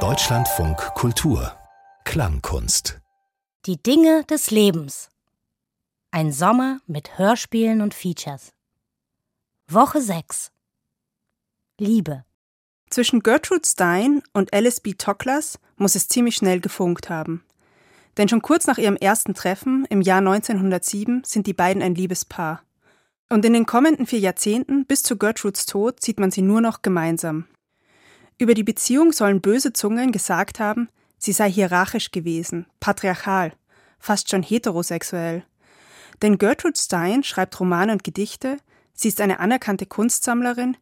Deutschlandfunk Kultur Klangkunst Die Dinge des Lebens. Ein Sommer mit Hörspielen und Features. Woche 6. Liebe. Zwischen Gertrude Stein und Alice B. Toklas muss es ziemlich schnell gefunkt haben. Denn schon kurz nach ihrem ersten Treffen im Jahr 1907 sind die beiden ein Liebespaar. Und in den kommenden vier Jahrzehnten bis zu Gertrudes Tod sieht man sie nur noch gemeinsam. Über die Beziehung sollen böse Zungen gesagt haben, sie sei hierarchisch gewesen, patriarchal, fast schon heterosexuell. Denn Gertrude Stein schreibt Romane und Gedichte, sie ist eine anerkannte Kunstsammlerin,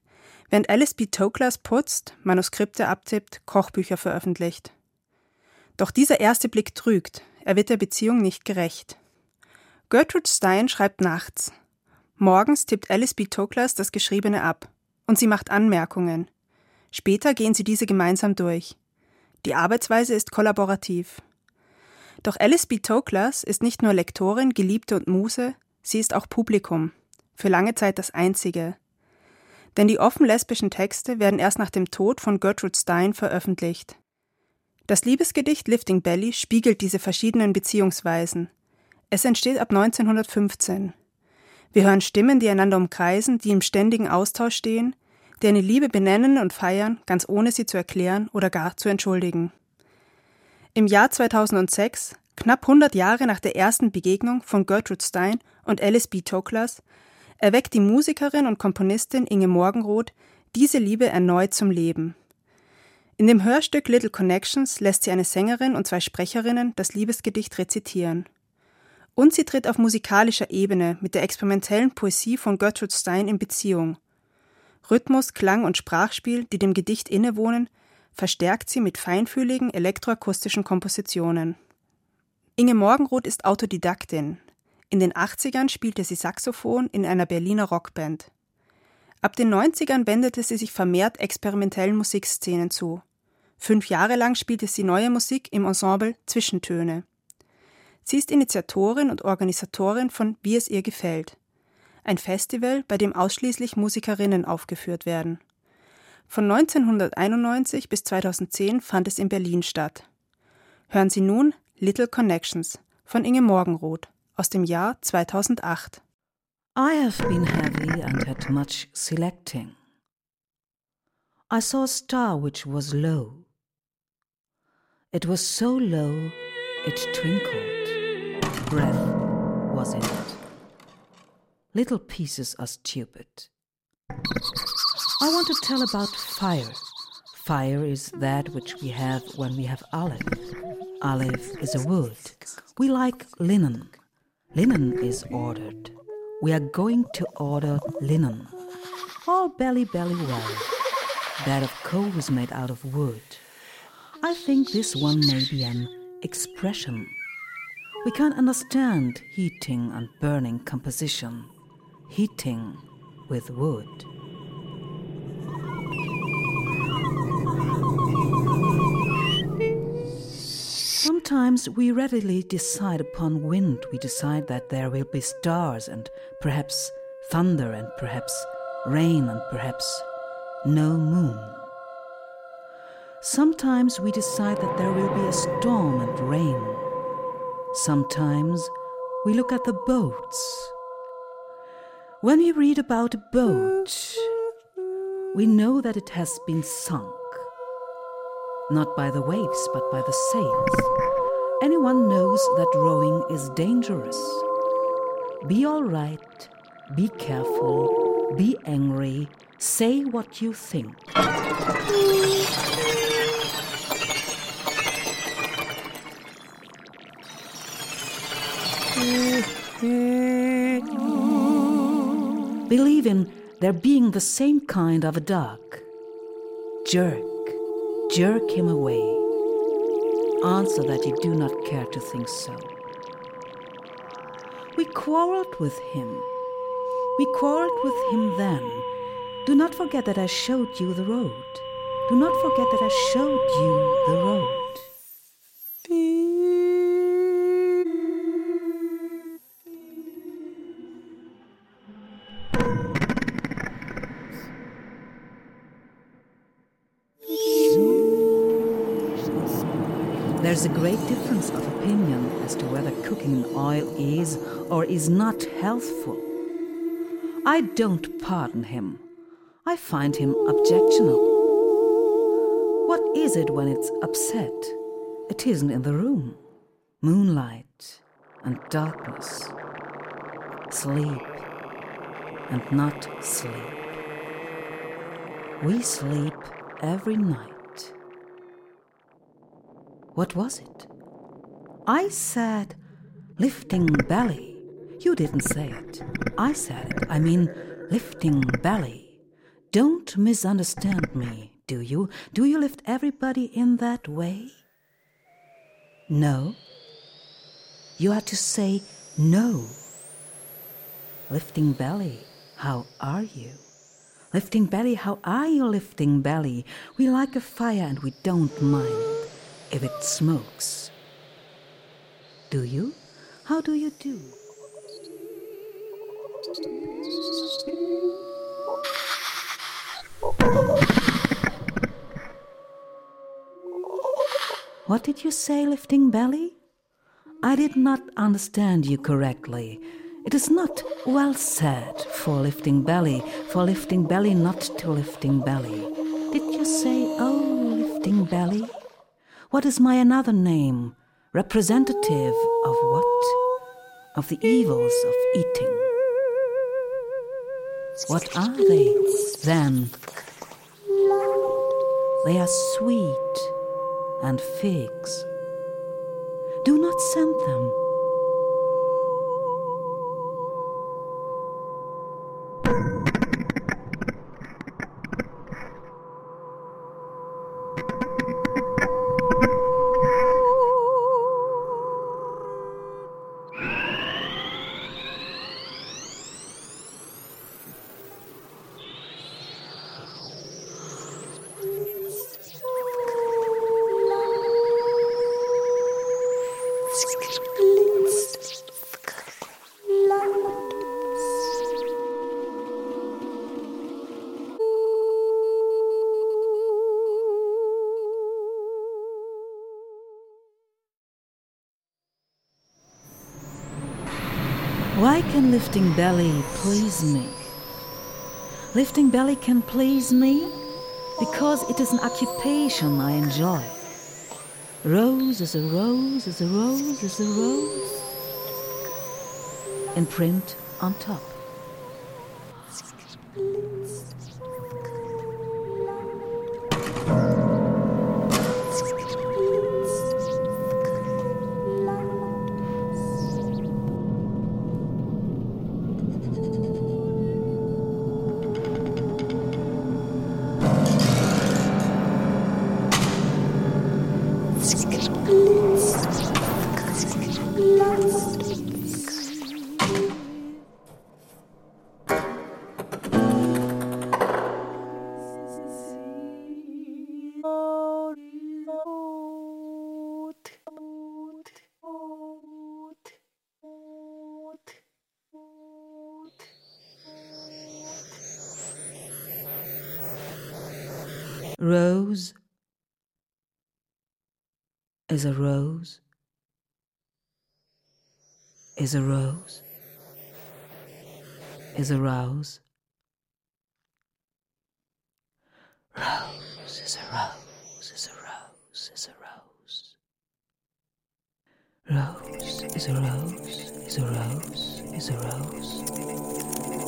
während Alice B. Toklas putzt, Manuskripte abtippt, Kochbücher veröffentlicht. Doch dieser erste Blick trügt, er wird der Beziehung nicht gerecht. Gertrude Stein schreibt nachts. Morgens tippt Alice B. Toklas das Geschriebene ab und sie macht Anmerkungen. Später gehen sie diese gemeinsam durch. Die Arbeitsweise ist kollaborativ. Doch Alice B. Toklas ist nicht nur Lektorin, Geliebte und Muse, sie ist auch Publikum. Für lange Zeit das einzige. Denn die offen lesbischen Texte werden erst nach dem Tod von Gertrude Stein veröffentlicht. Das Liebesgedicht Lifting Belly spiegelt diese verschiedenen Beziehungsweisen. Es entsteht ab 1915. Wir hören Stimmen, die einander umkreisen, die im ständigen Austausch stehen, die eine Liebe benennen und feiern, ganz ohne sie zu erklären oder gar zu entschuldigen. Im Jahr 2006, knapp 100 Jahre nach der ersten Begegnung von Gertrude Stein und Alice B. Toklas, erweckt die Musikerin und Komponistin Inge Morgenroth diese Liebe erneut zum Leben. In dem Hörstück Little Connections lässt sie eine Sängerin und zwei Sprecherinnen das Liebesgedicht rezitieren. Und sie tritt auf musikalischer Ebene mit der experimentellen Poesie von Gertrude Stein in Beziehung Rhythmus, Klang und Sprachspiel, die dem Gedicht innewohnen, verstärkt sie mit feinfühligen elektroakustischen Kompositionen. Inge Morgenroth ist Autodidaktin. In den 80ern spielte sie Saxophon in einer Berliner Rockband. Ab den 90ern wendete sie sich vermehrt experimentellen Musikszenen zu. Fünf Jahre lang spielte sie neue Musik im Ensemble Zwischentöne. Sie ist Initiatorin und Organisatorin von Wie es ihr gefällt ein Festival, bei dem ausschließlich Musikerinnen aufgeführt werden. Von 1991 bis 2010 fand es in Berlin statt. Hören Sie nun Little Connections von Inge Morgenroth aus dem Jahr 2008. I have been heavy and had much selecting. I saw a star which was low. It was so low it twinkled. Breath was in it. Little pieces are stupid. I want to tell about fire. Fire is that which we have when we have olive. Olive is a wood. We like linen. Linen is ordered. We are going to order linen. All belly belly well. That of coal is made out of wood. I think this one may be an expression. We can't understand heating and burning composition heating with wood. Sometimes we readily decide upon wind, we decide that there will be stars and perhaps thunder and perhaps rain and perhaps no moon. Sometimes we decide that there will be a storm and rain. Sometimes we look at the boats when we read about a boat, we know that it has been sunk. Not by the waves, but by the sails. Anyone knows that rowing is dangerous. Be all right, be careful, be angry, say what you think. believe in there being the same kind of a dog. Jerk, jerk him away. Answer that you do not care to think so. We quarreled with him. We quarreled with him then. Do not forget that I showed you the road. Do not forget that I showed you the road. There's a great difference of opinion as to whether cooking in oil is or is not healthful. I don't pardon him. I find him objectionable. What is it when it's upset? It isn't in the room. Moonlight and darkness. Sleep and not sleep. We sleep every night. What was it? I said lifting belly. You didn't say it. I said it. I mean lifting belly. Don't misunderstand me, do you? Do you lift everybody in that way? No. You had to say no. Lifting belly, how are you? Lifting belly, how are you lifting belly? We like a fire and we don't mind if it smokes. Do you? How do you do? What did you say, lifting belly? I did not understand you correctly. It is not well said for lifting belly, for lifting belly not to lifting belly. Did you say, oh, lifting belly? What is my another name? Representative of what? Of the evils of eating. What are they, then? They are sweet and figs. Do not send them. Lifting belly please me? Lifting belly can please me because it is an occupation I enjoy. Rose is a rose, is a rose, is a rose. In print on top. Is a rose is a rose is a rose rose is a rose is a rose is a rose rose is a rose is a rose is a rose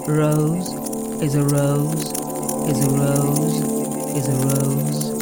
rose is a rose is a rose is a rose.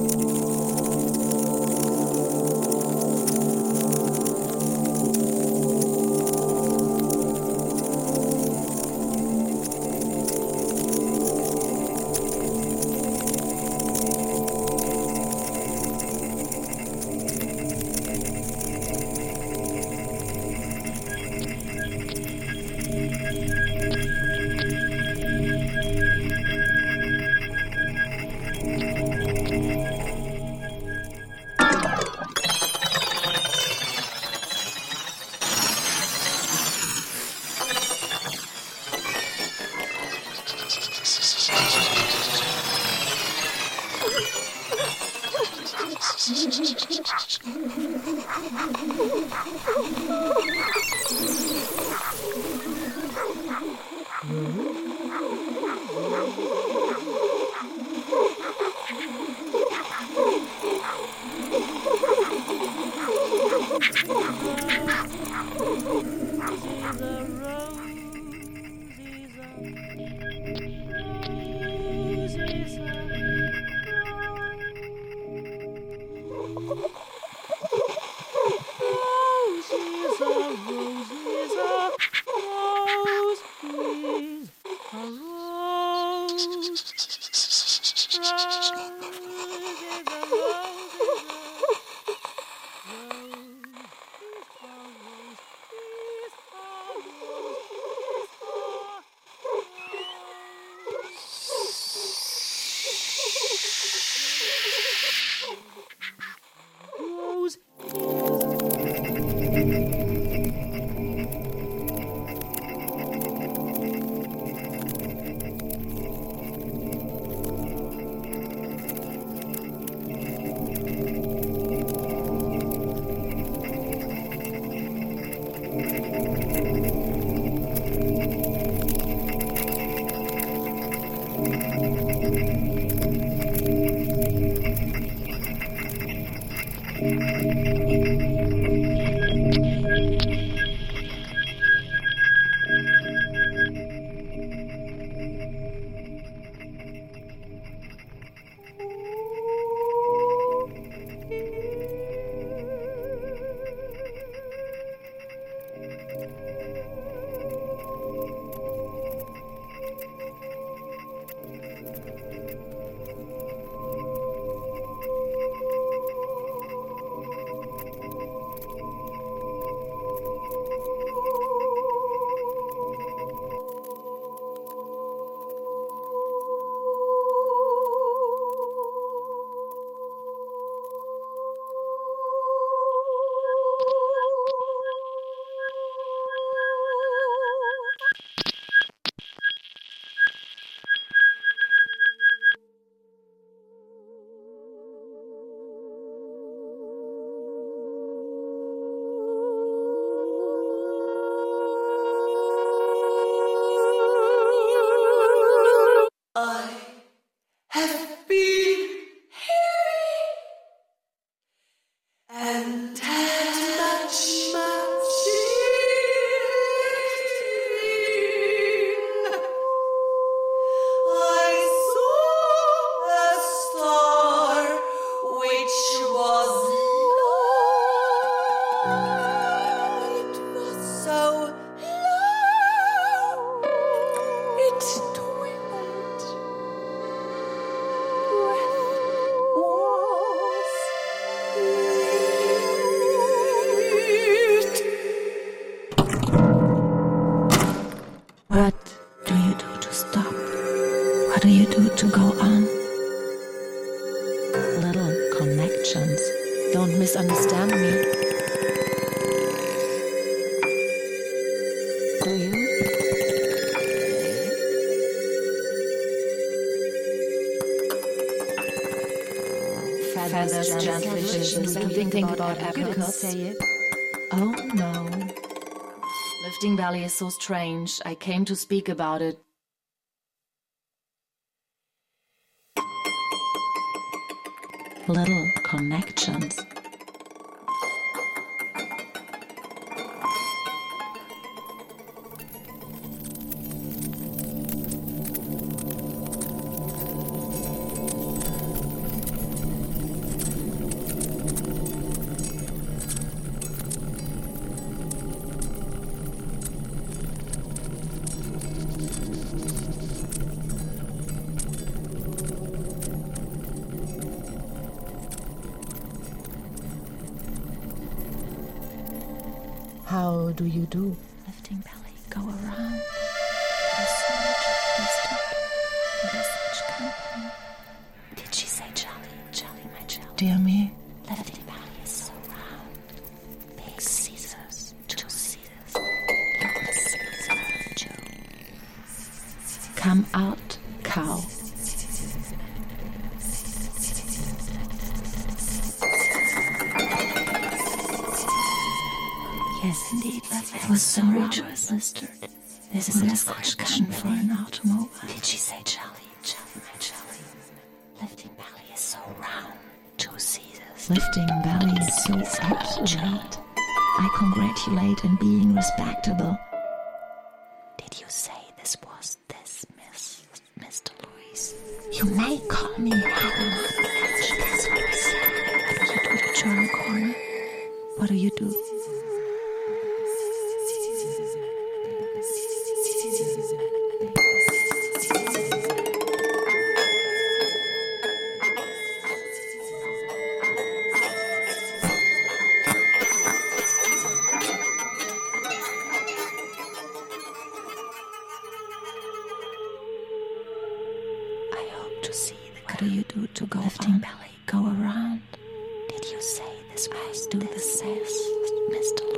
Valley is so strange. I came to speak about it. Little connections. How do you do? Lifting belly, go around.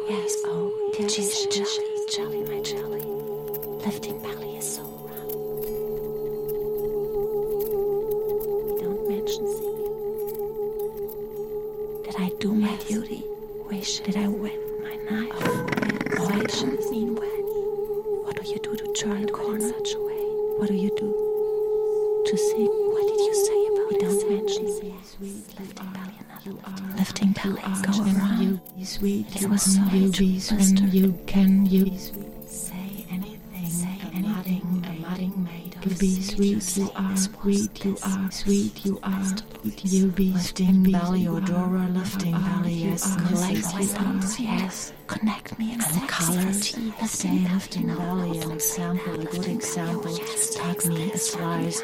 yes, oh, yes, jelly, jelly. sweet you are, you be lifting belly or Dora lifting belly, yes, collectively arms, yes. Connect me and the colors, stay lifting belly, an example, a good example, take me as flies.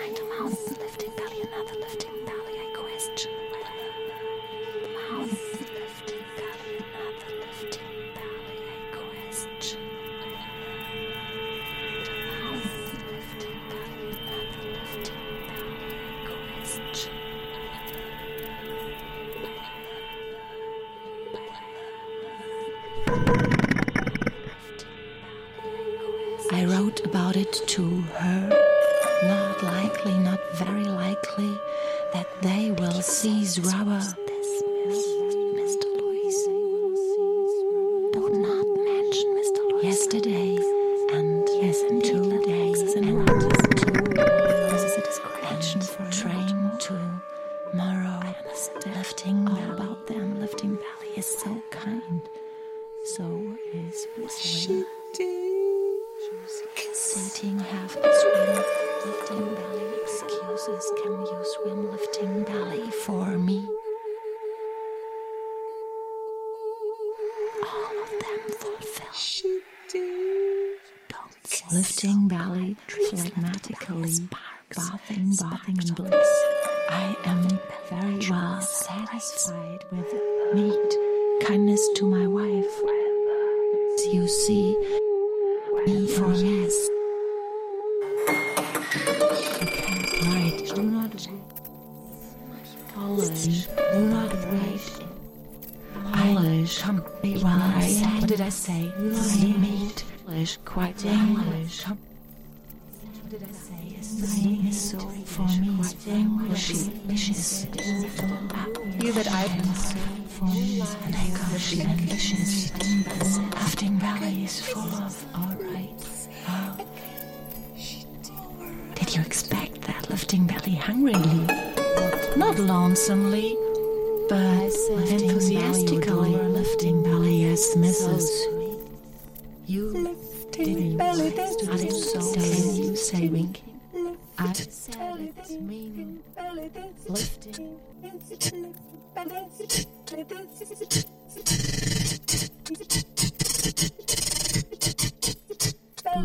Will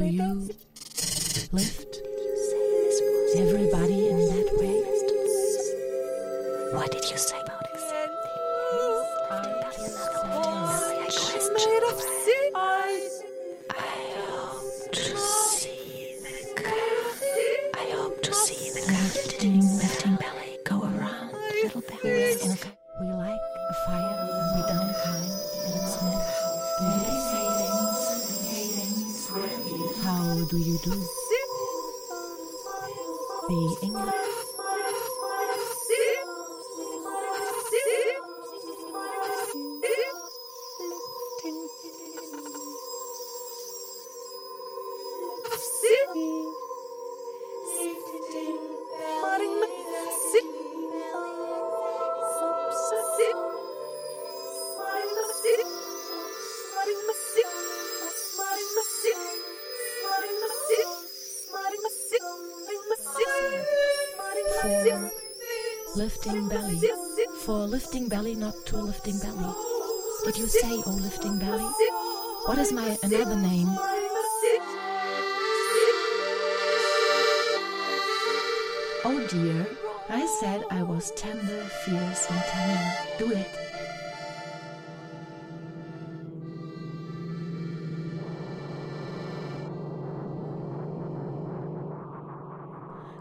you lift everybody? Lifting belly, not to lifting belly. Did you say, oh, lifting belly? What is my another name? Oh dear, I said I was tender, fierce, and tender. Do it.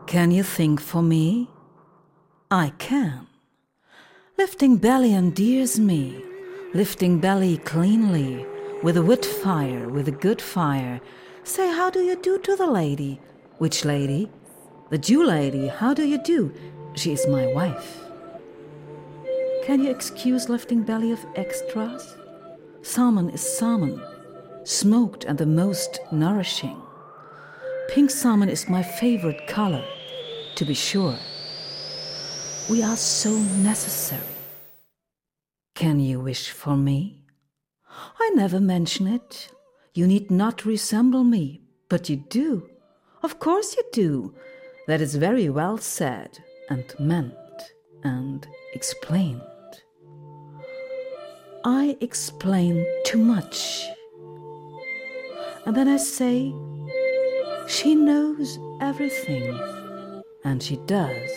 Can you think for me? I can. Lifting belly endears me, lifting belly cleanly, with a wood fire, with a good fire. Say, how do you do to the lady? Which lady? The Jew lady, how do you do? She is my wife. Can you excuse lifting belly of extras? Salmon is salmon, smoked and the most nourishing. Pink salmon is my favorite color, to be sure. We are so necessary. Can you wish for me? I never mention it. You need not resemble me, but you do. Of course you do. That is very well said and meant and explained. I explain too much. And then I say, she knows everything. And she does.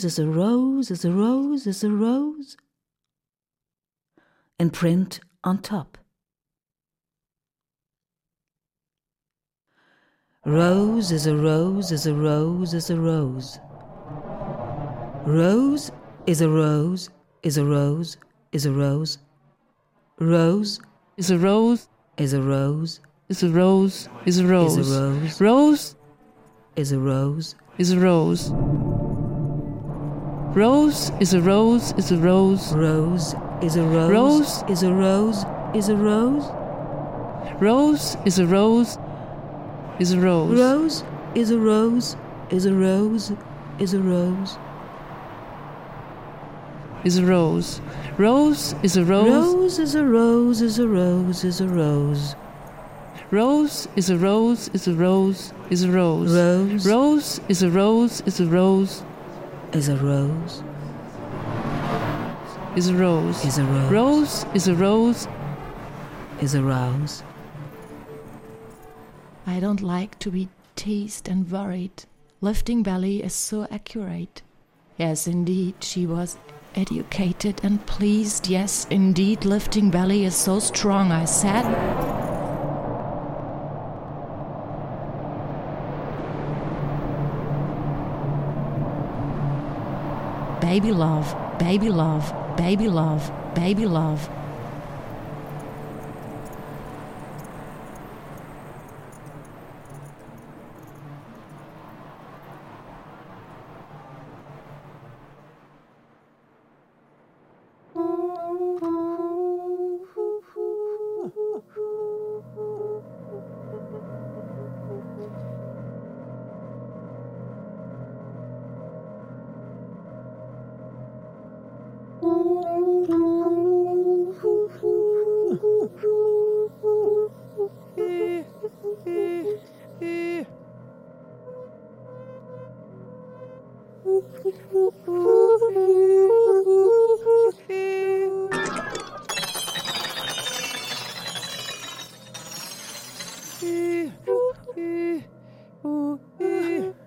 Rose is a rose is a rose is a rose. In print on top. Rose is a rose is a rose is a rose. Rose is a rose is a rose is a rose. Rose is a rose, is a rose is a rose, is a rose. is a rose Rose is a rose. is a rose. Rose is a rose, is a rose. Rose is a rose. Rose. is a rose. Is a rose. Rose is a rose, is a rose. Rose is a rose. Is a rose. Is a rose. is a rose. Rose is a rose. Rose is a rose. Is a rose. Is a rose. Rose is a rose, is a rose, is a rose. Rose Rose is a rose, is a rose, is a rose. is a rose. Is a rose. Rose is a rose, Is a rose. I don't like to be teased and worried. Lifting belly is so accurate. Yes, indeed, she was educated and pleased. Yes, indeed, lifting belly is so strong, I said. Baby love, baby love, baby love, baby love.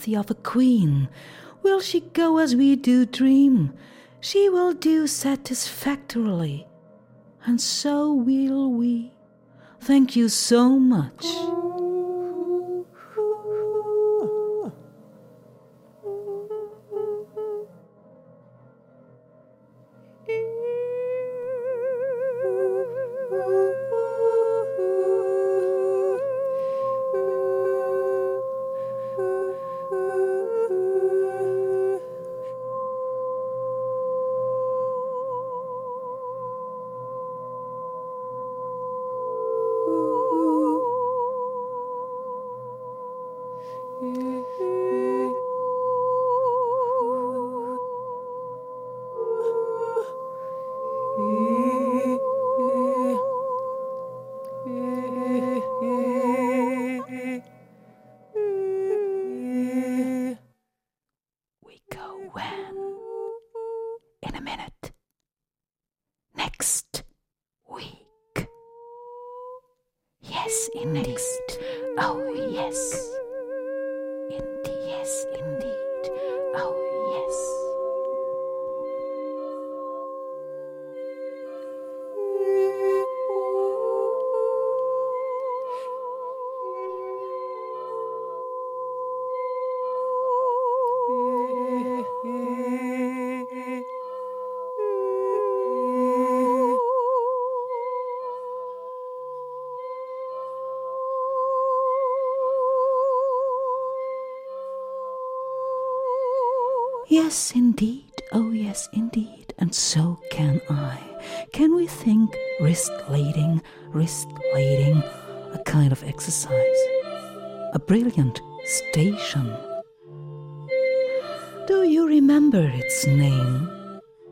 worthy of a queen. Will she go as we do dream? She will do satisfactorily, and so will we. Thank you so much. Yes, indeed. Oh, yes, indeed. And so can I. Can we think wrist lading, wrist lading, a kind of exercise? A brilliant station. Do you remember its name?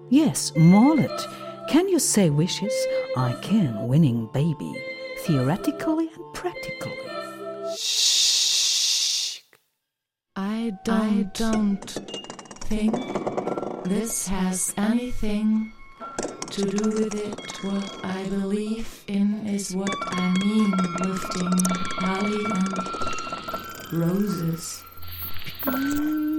Yes, Mollet. Can you say wishes? I can, winning baby, theoretically and practically. I don't, don't think this has anything to do with it. What I believe in is what I mean, lifting holly and roses. Mm.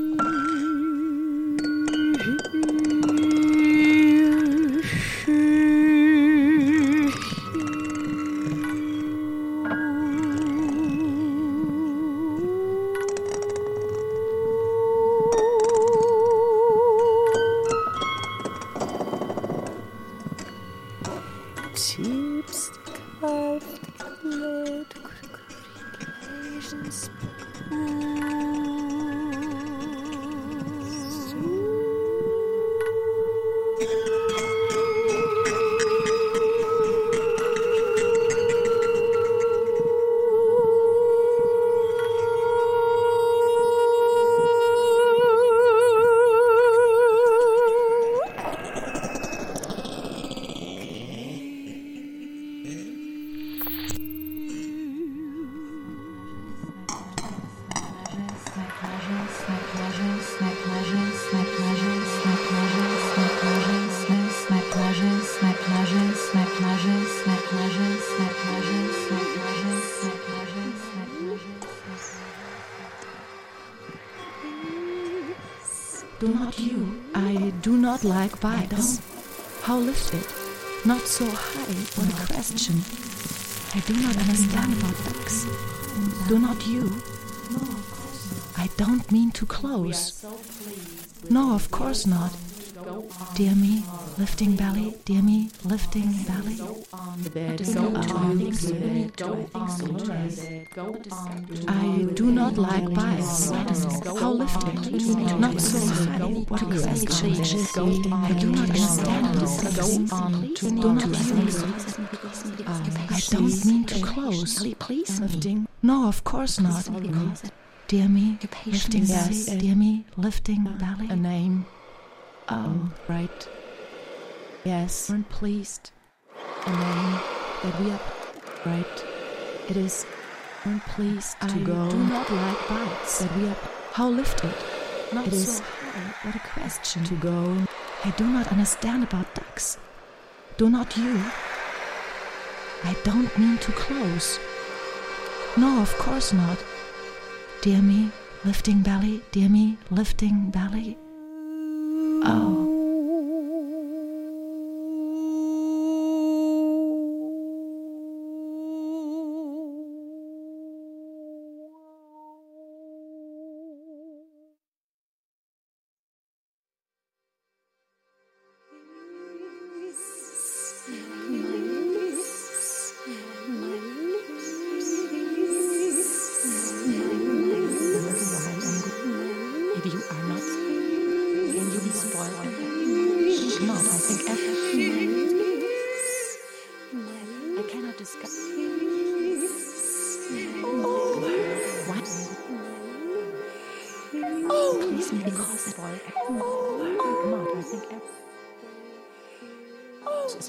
How lifted? Not so high. What a question. I do not understand about ducks. Do not you? I don't mean to close. No, of course not. Dear me, lifting belly, dear me, lifting belly. I do not like bikes. How lift it, not so high. What a question. I do not understand this. Go on to do not use. I don't mean to close. Lifting. No, of course not. Dear me, lifting belly. Dear me, lifting belly. A name. Oh, right. Yes. Weren't pleased. A name that we are right. It is weren't pleased to I go. do not like bites. That we are how lifted. Not it is so high. What a question. to go. I do not understand about ducks. Do not you? I don't mean to close. No, of course not. Dear me, lifting belly, dear me, lifting belly. Oh.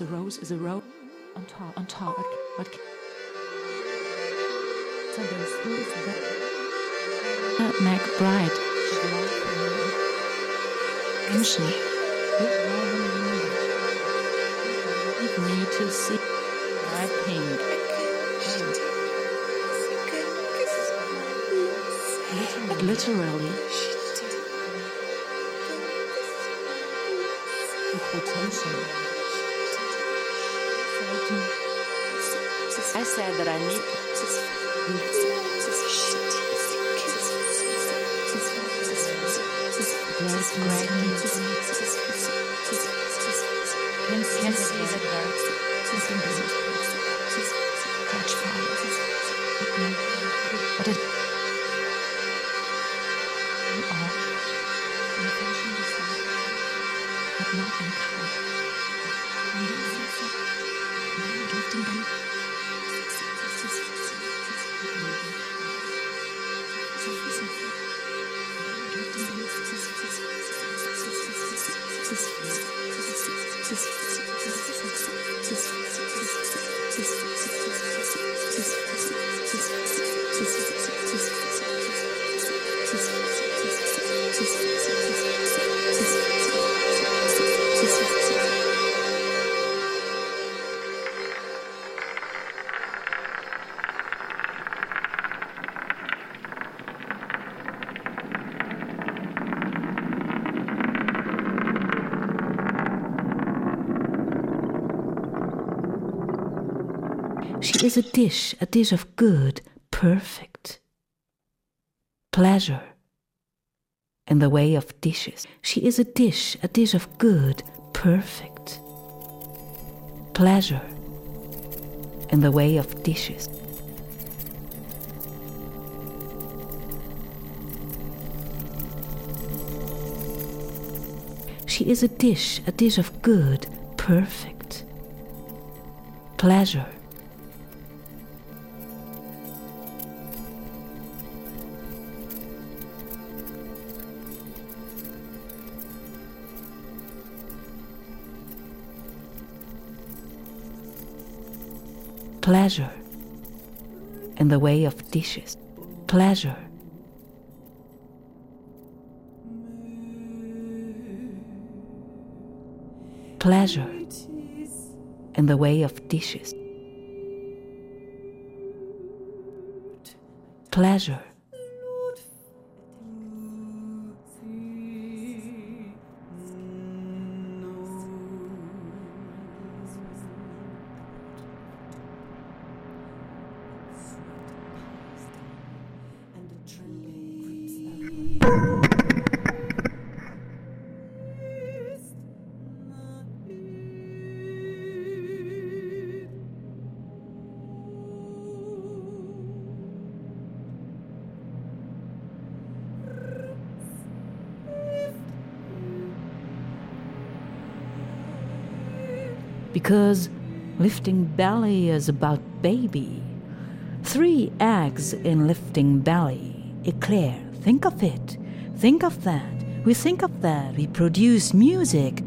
A rose, is a rose on top, on top. What? so there's who is that? Uh, McBride. Ancient. Leave me to see my pink. But literally. The said that I need. Can, can see that catch fire. But. She is a dish, a dish of good, perfect pleasure in the way of dishes. She is a dish, a dish of good, perfect pleasure in the way of dishes. She is a dish, a dish of good, perfect pleasure. Pleasure in the way of dishes, pleasure. Pleasure in the way of dishes. Pleasure. Because lifting belly is about baby. Three eggs in lifting belly. Eclair, think of it. Think of that. We think of that. We produce music.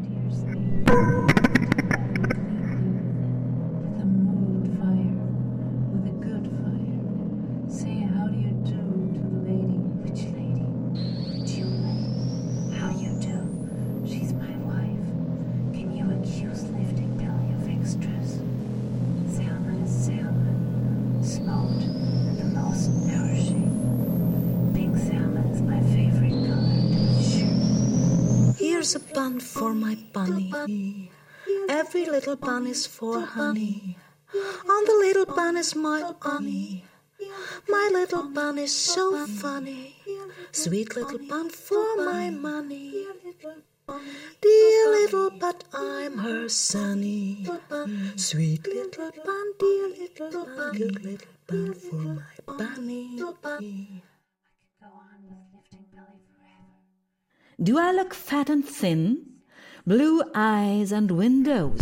For honey. On the little bun is my honey. My little bun is so funny. Sweet little bun for my money. Dear little, but I'm her sonny. Sweet little bun, dear little bun, good little bun for my bunny. Do I look fat and thin? Blue eyes and windows.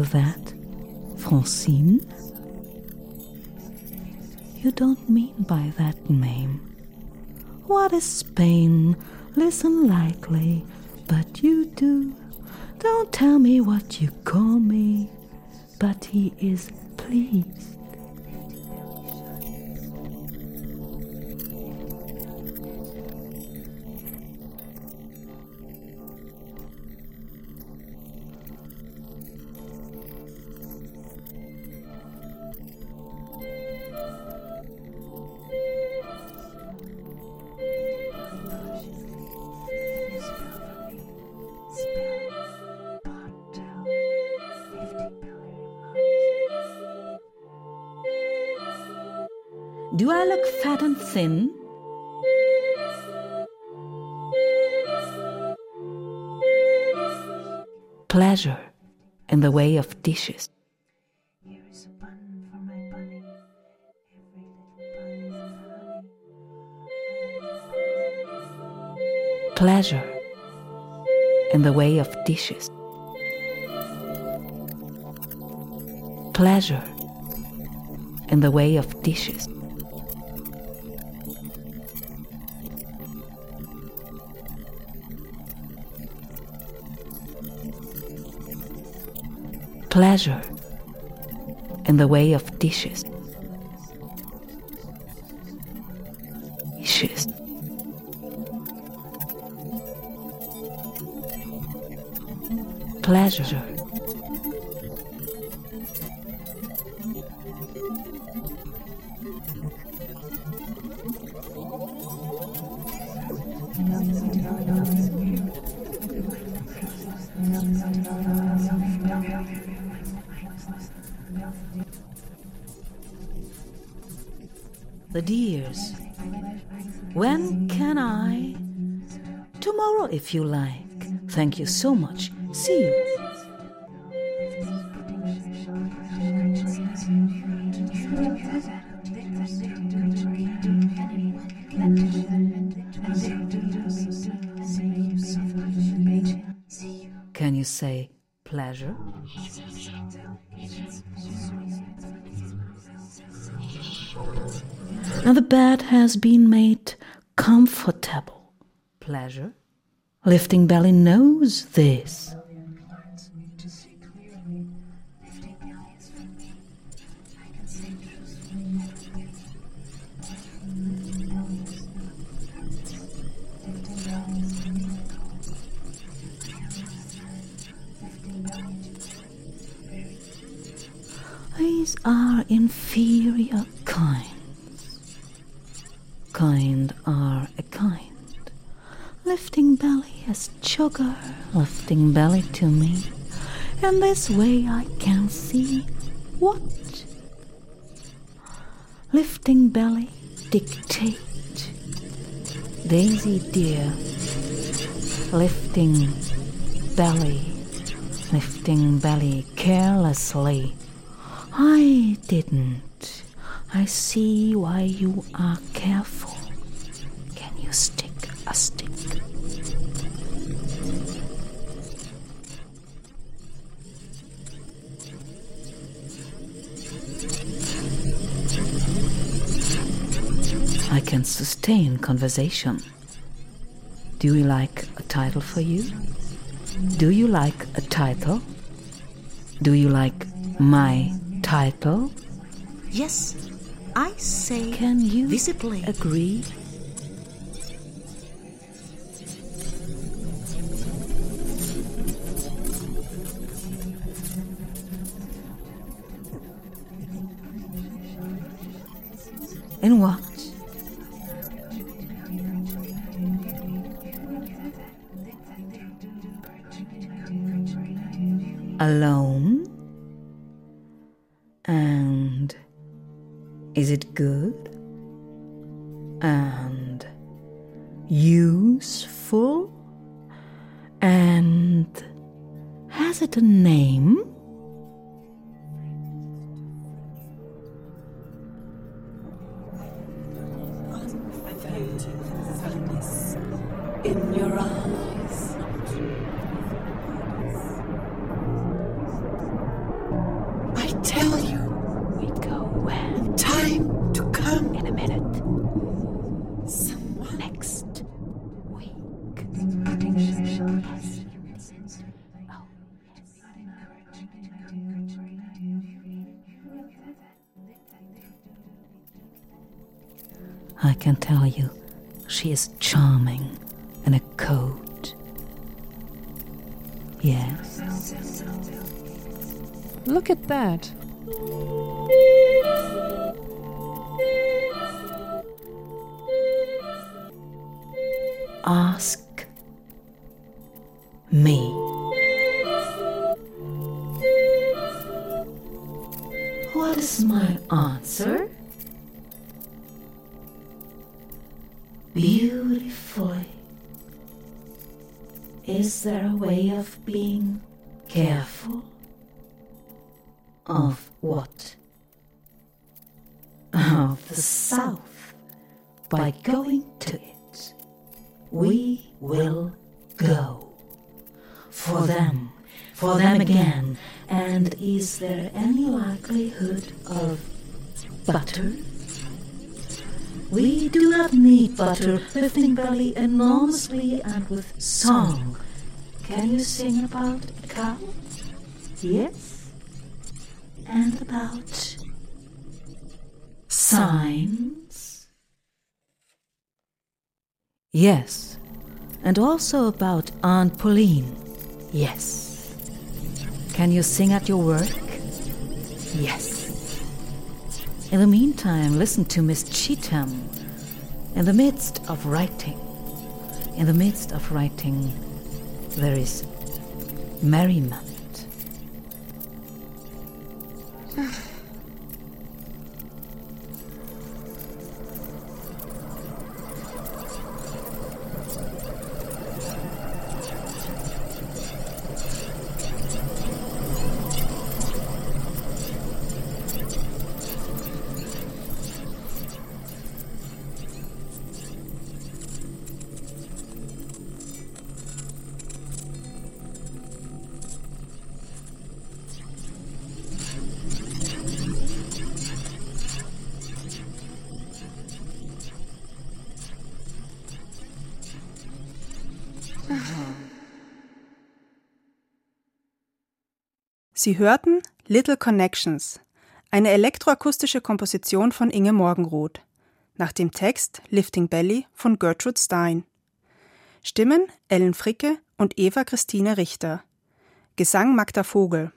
That, Francine? You don't mean by that name. What is Spain? Listen lightly, but you do. Don't tell me what you call me, but he is pleased. Fat and thin? Pleasure in the way of dishes. Here is a bun for my bunny. Every little bun is honey. Pleasure in the way of dishes. Pleasure in the way of dishes. Pleasure in the way of dishes. Dishes. Pleasure. The dears. When can I? Tomorrow, if you like. Thank you so much. See you. Now the bed has been made comfortable. Pleasure? Lifting belly knows this. Are inferior kinds. Kind are a kind. Lifting belly as sugar, lifting belly to me. And this way I can see what? Lifting belly dictate. Daisy dear, lifting belly, lifting belly carelessly. I didn't. I see why you are careful. Can you stick a stick? I can sustain conversation. Do you like a title for you? Do you like a title? Do you like my title? Yes, I say Can you visibly. agree? I can tell you, she is charming in a coat. Yes. Look at that. Ask me. What is my answer? Is there a way of being careful? Of what? Of the South. By going to it, we will go. For them, for them again. And is there any likelihood of butter? We do not need butter, lifting belly enormously and with song. Can you sing about a cow? Yes. And about signs? Yes. And also about Aunt Pauline? Yes. Can you sing at your work? Yes. In the meantime, listen to Miss Cheatham. In the midst of writing, in the midst of writing, there is merriment. Sie hörten Little Connections, eine elektroakustische Komposition von Inge Morgenroth, nach dem Text Lifting Belly von Gertrude Stein. Stimmen Ellen Fricke und Eva Christine Richter. Gesang Magda Vogel.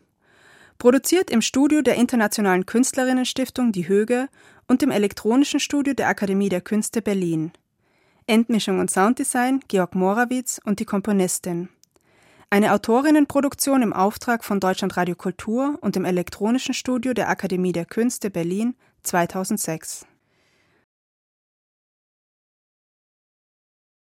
Produziert im Studio der Internationalen Künstlerinnenstiftung Die Höge und im elektronischen Studio der Akademie der Künste Berlin. Endmischung und Sounddesign Georg Morawitz und die Komponistin. Eine Autorinnenproduktion im Auftrag von Deutschlandradio Kultur und dem elektronischen Studio der Akademie der Künste Berlin 2006.